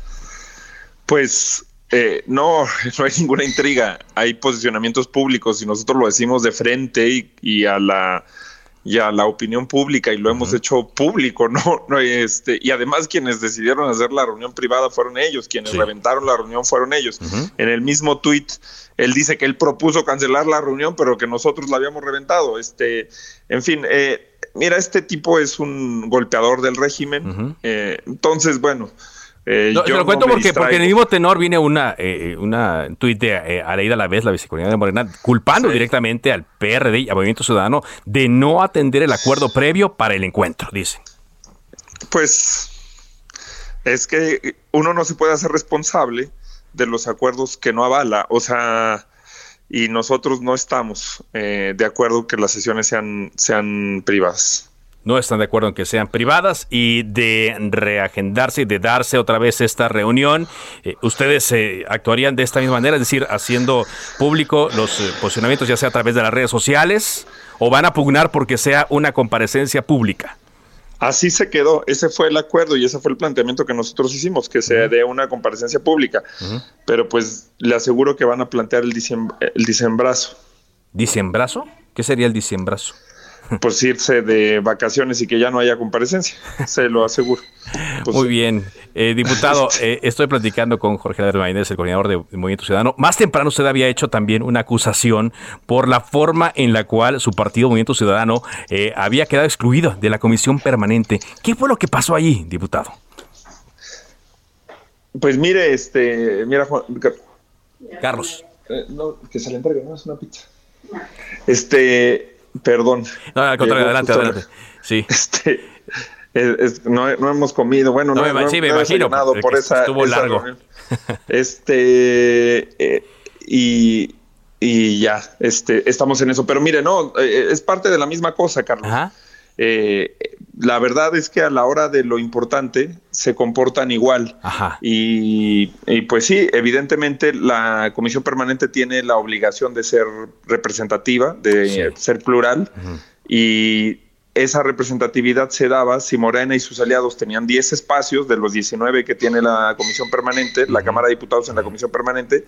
Pues eh, no, no hay ninguna intriga. Hay posicionamientos públicos y nosotros lo decimos de frente y, a la y a la opinión pública y lo hemos hecho público, ¿no? no este, y además quienes decidieron hacer la reunión privada fueron ellos, quienes reventaron la reunión fueron ellos. En el mismo tuit, él dice que él propuso cancelar la reunión, pero que nosotros la habíamos reventado. Este, en fin, eh, mira, este tipo es un golpeador del régimen. Eh, entonces, bueno, eh, yo lo cuento porque, porque en el mismo tenor viene una, eh, una tuit de eh, Aleida la vez, la vicecoordinadora de Morena, culpando directamente al PRD y al Movimiento Ciudadano de no atender el acuerdo previo para el encuentro, dicen. Pues es que uno no se puede hacer responsable de los acuerdos que no avala, o sea, y nosotros no estamos eh, de acuerdo que las sesiones sean, sean privadas no están de acuerdo en que sean privadas y de reagendarse y de darse otra vez esta reunión, eh, ustedes eh, actuarían de esta misma manera, es decir, haciendo público los eh, posicionamientos ya sea a través de las redes sociales o van a pugnar porque sea una comparecencia pública. Así se quedó, ese fue el acuerdo y ese fue el planteamiento que nosotros hicimos, que sea de una comparecencia pública. Pero pues le aseguro que van a plantear el, el diciembrazo. ¿Diciembrazo? ¿Qué sería el diciembrazo? Pues irse de vacaciones y que ya no haya comparecencia, se lo aseguro. Pues Muy bien. Eh, diputado, eh, estoy platicando con Jorge Álvarez el coordinador de Movimiento Ciudadano. Más temprano usted había hecho también una acusación por la forma en la cual su partido Movimiento Ciudadano eh, había quedado excluido de la comisión permanente. ¿Qué fue lo que pasó allí, diputado? Pues mire, este, mira Juan, Carlos. que se le entregue, no es una pizza. Este, Perdón. No, al contrario, adelante, adelante. Sí. Este, no, hemos comido, bueno, no, me, sí, me imagino, por esa, estuvo largo. este, eh, y, y ya, este, estamos en eso. Pero mire, no, eh, es parte de la misma cosa, Carlos. Ajá. Eh, la verdad es que a la hora de lo importante se comportan igual. Y, pues sí, evidentemente la comisión permanente tiene la obligación de ser representativa, de ser plural. Y esa representatividad se daba si Morena y sus aliados tenían 10 espacios de los 19 que tiene la comisión permanente, la Cámara de Diputados en la comisión permanente,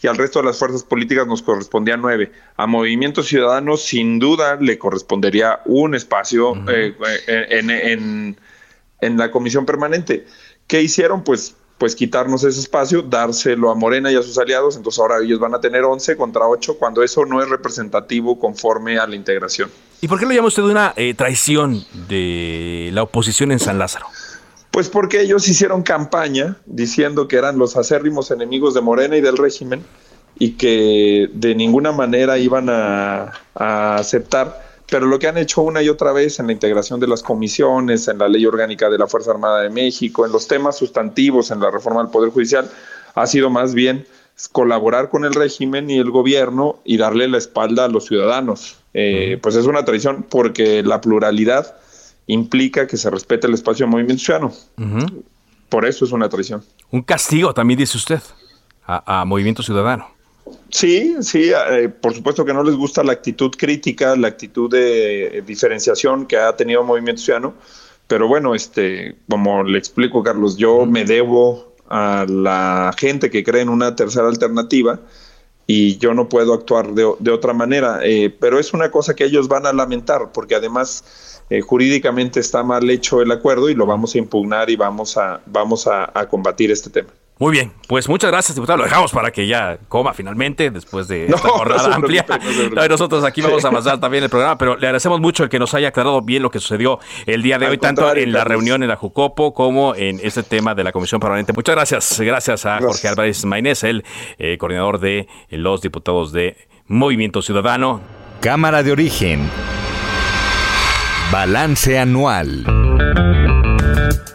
y al resto de las fuerzas políticas nos correspondían 9. A Movimiento Ciudadano sin duda le correspondería un espacio eh, en, en, en la comisión permanente. ¿Qué hicieron? Pues pues quitarnos ese espacio, dárselo a Morena y a sus aliados, entonces ahora ellos van a tener 11 contra 8 cuando eso no es representativo conforme a la integración. ¿Y por qué lo llama usted una eh, traición de la oposición en San Lázaro? Pues porque ellos hicieron campaña diciendo que eran los acérrimos enemigos de Morena y del régimen y que de ninguna manera iban a, a aceptar pero lo que han hecho una y otra vez en la integración de las comisiones, en la ley orgánica de la Fuerza Armada de México, en los temas sustantivos, en la reforma del Poder Judicial, ha sido más bien colaborar con el régimen y el gobierno y darle la espalda a los ciudadanos. Eh, pues es una tradición porque la pluralidad implica que se respete el espacio del movimiento ciudadano. Por eso es una tradición. Un castigo, también dice usted, a, Movimiento Ciudadano. Sí, sí, eh, por supuesto que no les gusta la actitud crítica, la actitud de diferenciación que ha tenido Movimiento Ciudadano, pero bueno, este, como le explico, Carlos, yo me debo a la gente que cree en una tercera alternativa y yo no puedo actuar de, otra manera, eh, pero es una cosa que ellos van a lamentar, porque además eh, jurídicamente está mal hecho el acuerdo y lo vamos a impugnar y vamos a, vamos a combatir este tema. Muy bien, pues muchas gracias, diputado. Lo dejamos para que ya coma finalmente después de esta jornada amplia. nosotros aquí vamos a avanzar también el programa, pero le agradecemos mucho el que nos haya aclarado bien lo que sucedió el día de hoy, tanto en la reunión en la Jucopo como en este tema de la Comisión Permanente. Muchas gracias. Gracias a Jorge Álvarez Maynés, el eh, coordinador de los diputados de Movimiento Ciudadano. Cámara de Origen. Balance anual.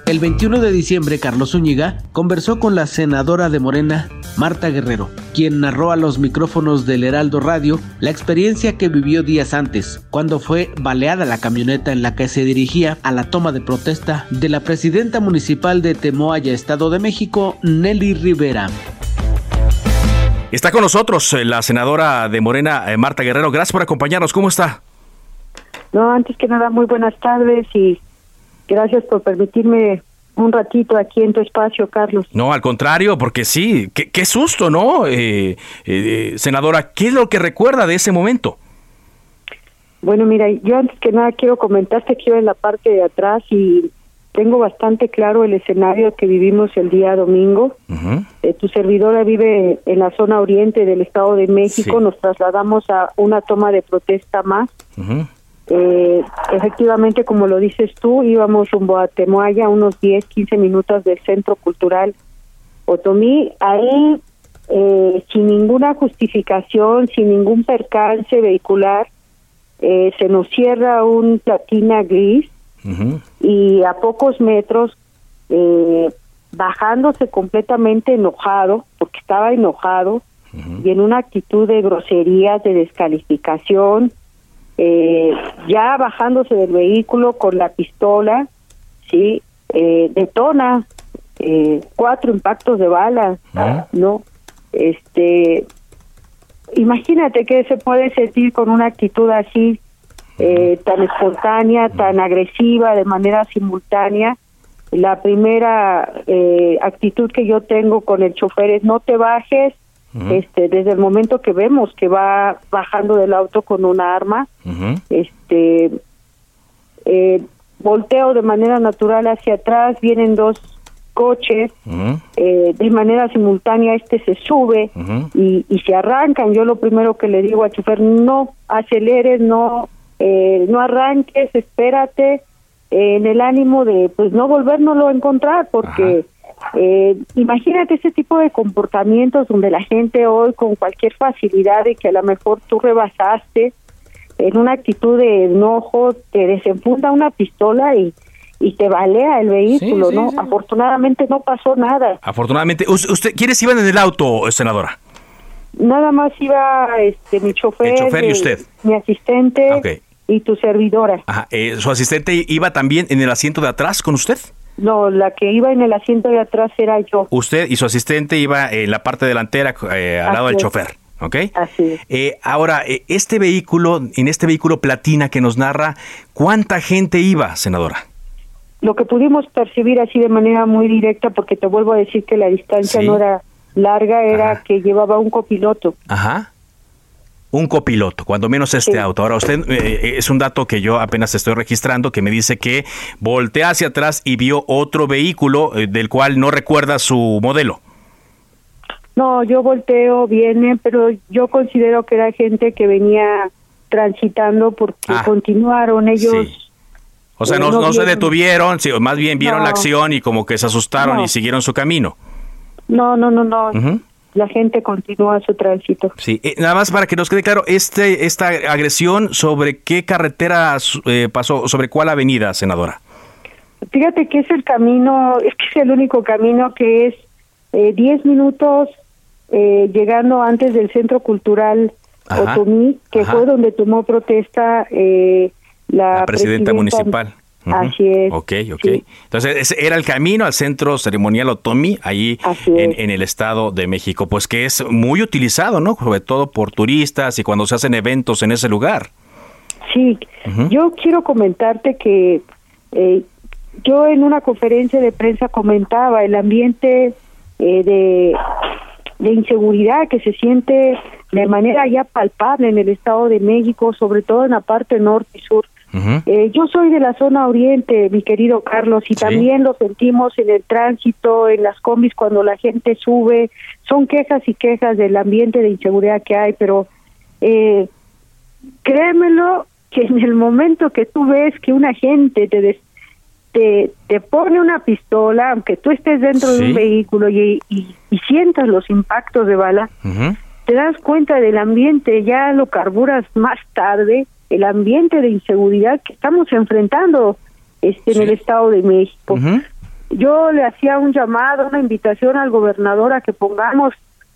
El 21 de diciembre, Carlos Zúñiga conversó con la senadora de Morena, Marta Guerrero, quien narró a los micrófonos del Heraldo Radio la experiencia que vivió días antes, cuando fue baleada la camioneta en la que se dirigía a la toma de protesta de la presidenta municipal de Temoaya, Estado de México, Nelly Rivera. Está con nosotros eh, la senadora de Morena, eh, Marta Guerrero. Gracias por acompañarnos. ¿Cómo está? No, antes que nada, muy buenas tardes y Gracias por permitirme un ratito aquí en tu espacio, Carlos. No, al contrario, porque sí, qué, susto, ¿no? Eh, eh, senadora, ¿qué es lo que recuerda de ese momento? Bueno, mira, yo antes que nada quiero comentarte que yo en la parte de atrás y tengo bastante claro el escenario que vivimos el día domingo. Eh, tu servidora vive en la zona oriente del Estado de México. Nos trasladamos a una toma de protesta más. Eh, efectivamente, como lo dices tú, íbamos rumbo a Temoaya, unos 10, 15 minutos del Centro Cultural Otomí. Ahí, eh, sin ninguna justificación, sin ningún percance vehicular, eh, se nos cierra un platina gris y a pocos metros, eh, bajándose completamente enojado, porque estaba enojado, y en una actitud de groserías, de descalificación, eh, ya bajándose del vehículo con la pistola, sí, eh, detona eh, cuatro impactos de bala, ah. ¿no? Este, imagínate que se puede sentir con una actitud así, eh, tan espontánea, tan agresiva, de manera simultánea. La primera actitud que yo tengo con el chofer es no te bajes, este desde el momento que vemos que va bajando del auto con una arma este eh, volteo de manera natural hacia atrás vienen dos coches eh, de manera simultánea este se sube y, y, se arrancan. Yo lo primero que le digo al chofer no aceleres no eh, no arranques espérate en el ánimo de pues no volvernoslo a encontrar porque eh, imagínate ese tipo de comportamientos donde la gente hoy con cualquier facilidad de que a lo mejor tú rebasaste en una actitud de enojo te desenfunda una pistola y y te balea el vehículo, ¿no? Afortunadamente no pasó nada. Afortunadamente, ¿usted quiénes iban en el auto, senadora? Nada más iba este mi chofer, y usted, mi asistente y tu servidora. Ajá. Eh, ¿Su asistente iba también en el asiento de atrás con usted? No, la que iba en el asiento de atrás era yo. Usted y su asistente iba en la parte delantera eh, al lado del chofer. ¿Ok? Así eh, ahora, eh, este vehículo, en este vehículo platina que nos narra, ¿cuánta gente iba, senadora? Lo que pudimos percibir así de manera muy directa, porque te vuelvo a decir que la distancia no era larga, era que llevaba un copiloto. Ajá un copiloto, cuando menos este auto. Ahora, usted eh, eh, es un dato que yo apenas estoy registrando que me dice que voltea hacia atrás y vio otro vehículo eh, del cual no recuerda su modelo. No, yo volteo, viene, pero yo considero que era gente que venía transitando porque ah. continuaron ellos. O sea, no, se detuvieron, más bien vieron la acción y como que se asustaron y siguieron su camino. No, no, no, no la gente continúa su tránsito. Sí, eh, nada más para que nos quede claro, este esta agresión, ¿sobre qué carretera eh, pasó? ¿Sobre cuál avenida, senadora? Fíjate que es el camino, es que es el único camino que es 10 eh, minutos eh, llegando antes del Centro Cultural Ajá, Otomí, que ajá. fue donde tomó protesta eh, la, La presidenta municipal. Así es. Ok, ok. Entonces, ese era el camino al centro ceremonial Otomi, ahí en, en el Estado de México, pues que es muy utilizado, ¿no? Sobre todo por turistas y cuando se hacen eventos en ese lugar. Sí, yo quiero comentarte que eh, yo en una conferencia de prensa comentaba el ambiente eh, de, de inseguridad que se siente de manera ya palpable en el Estado de México, sobre todo en la parte norte y sur. Eh, yo soy de la zona oriente, mi querido Carlos, y también lo sentimos en el tránsito, en las combis cuando la gente sube. Son quejas y quejas del ambiente de inseguridad que hay, pero eh, créemelo que en el momento que tú ves que una gente te, des- te, te pone una pistola, aunque tú estés dentro de un vehículo y, y, y sientas los impactos de bala, te das cuenta del ambiente, ya lo carburas más tarde, el ambiente de inseguridad que estamos enfrentando este, en el Estado de México. Yo le hacía un llamado, una invitación al gobernador a que pongamos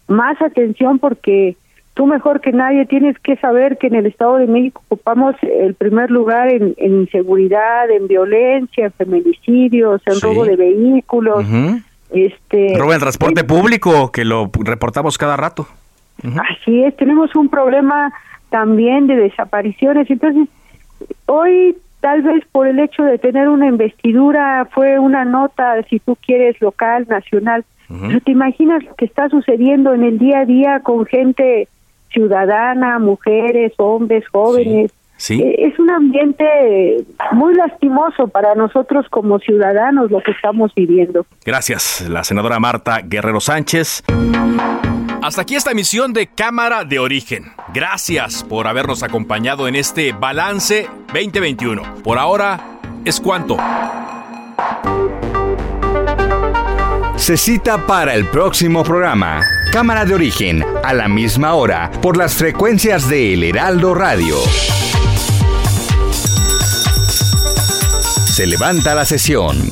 más atención porque tú mejor que nadie tienes que saber que en el Estado de México ocupamos el primer lugar en, en inseguridad, en violencia, en feminicidios, en Sí. robo de vehículos. Ujú. Este, Roba el transporte público, que lo reportamos cada rato. Así es, tenemos un problema también de desapariciones. Entonces, hoy tal vez por el hecho de tener una investidura fue una nota, si tú quieres, local, nacional. Pero te imaginas lo que está sucediendo en el día a día con gente ciudadana, mujeres, hombres, jóvenes. Sí. Eh, Es un ambiente muy lastimoso para nosotros como ciudadanos lo que estamos viviendo. Gracias, la senadora Marta Guerrero Sánchez. Hasta aquí esta emisión de Cámara de Origen. Gracias por habernos acompañado en este balance 2021. Por ahora, es cuanto. Se cita para el próximo programa. Cámara de origen, a la misma hora, por las frecuencias de El Heraldo Radio. Se levanta la sesión.